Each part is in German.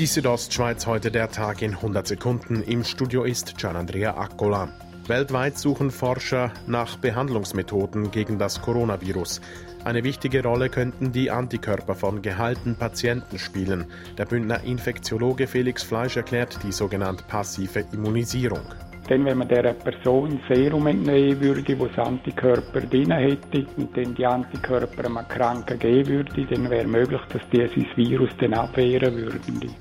Die Südostschweiz heute der Tag in 100 Sekunden. Im Studio ist Gian Andrea Accola. Weltweit suchen Forscher nach Behandlungsmethoden gegen das Coronavirus. Eine wichtige Rolle könnten die Antikörper von geheilten Patienten spielen. Der Bündner Infektiologe Felix Fleisch erklärt die sogenannte passive Immunisierung. Denn wenn man der Person Serum entnehmen würde, wo Antikörper drin hätte, und dann die Antikörper einem Kranken geben würde, dann wäre möglich, dass dieses Virus dann abwehren würden.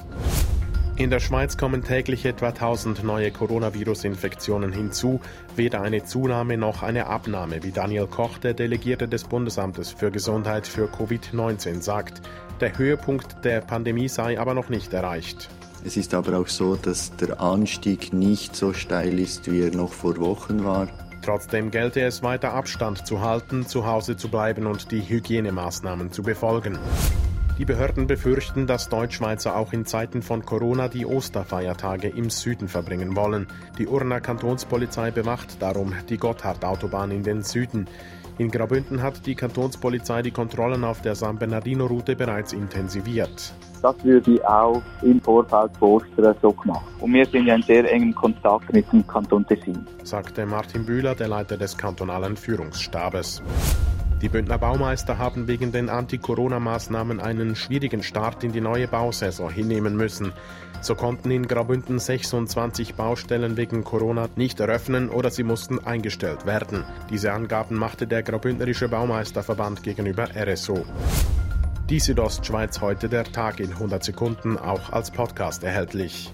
In der Schweiz kommen täglich etwa 1000 neue Coronavirus-Infektionen hinzu, weder eine Zunahme noch eine Abnahme, wie Daniel Koch, der Delegierte des Bundesamtes für Gesundheit für Covid-19, sagt. Der Höhepunkt der Pandemie sei aber noch nicht erreicht. Es ist aber auch so, dass der Anstieg nicht so steil ist, wie er noch vor Wochen war. Trotzdem gelte es weiter Abstand zu halten, zu Hause zu bleiben und die Hygienemaßnahmen zu befolgen. Die Behörden befürchten, dass Deutschschweizer auch in Zeiten von Corona die Osterfeiertage im Süden verbringen wollen. Die Urner Kantonspolizei bewacht darum die Gotthard-Autobahn in den Süden. In Graubünden hat die Kantonspolizei die Kontrollen auf der San Bernardino-Route bereits intensiviert. Das würde auch im Vorfeld vor Ostern so gemacht. Und wir sind ja in sehr engem Kontakt mit dem Kanton Tessin. Sagte Martin Bühler, der Leiter des kantonalen Führungsstabes. Die Bündner Baumeister haben wegen den Anti-Corona-Maßnahmen einen schwierigen Start in die neue Bausaison hinnehmen müssen. So konnten in Graubünden 26 Baustellen wegen Corona nicht eröffnen oder sie mussten eingestellt werden. Diese Angaben machte der Graubündnerische Baumeisterverband gegenüber RSO. Die Südostschweiz heute der Tag in 100 Sekunden auch als Podcast erhältlich.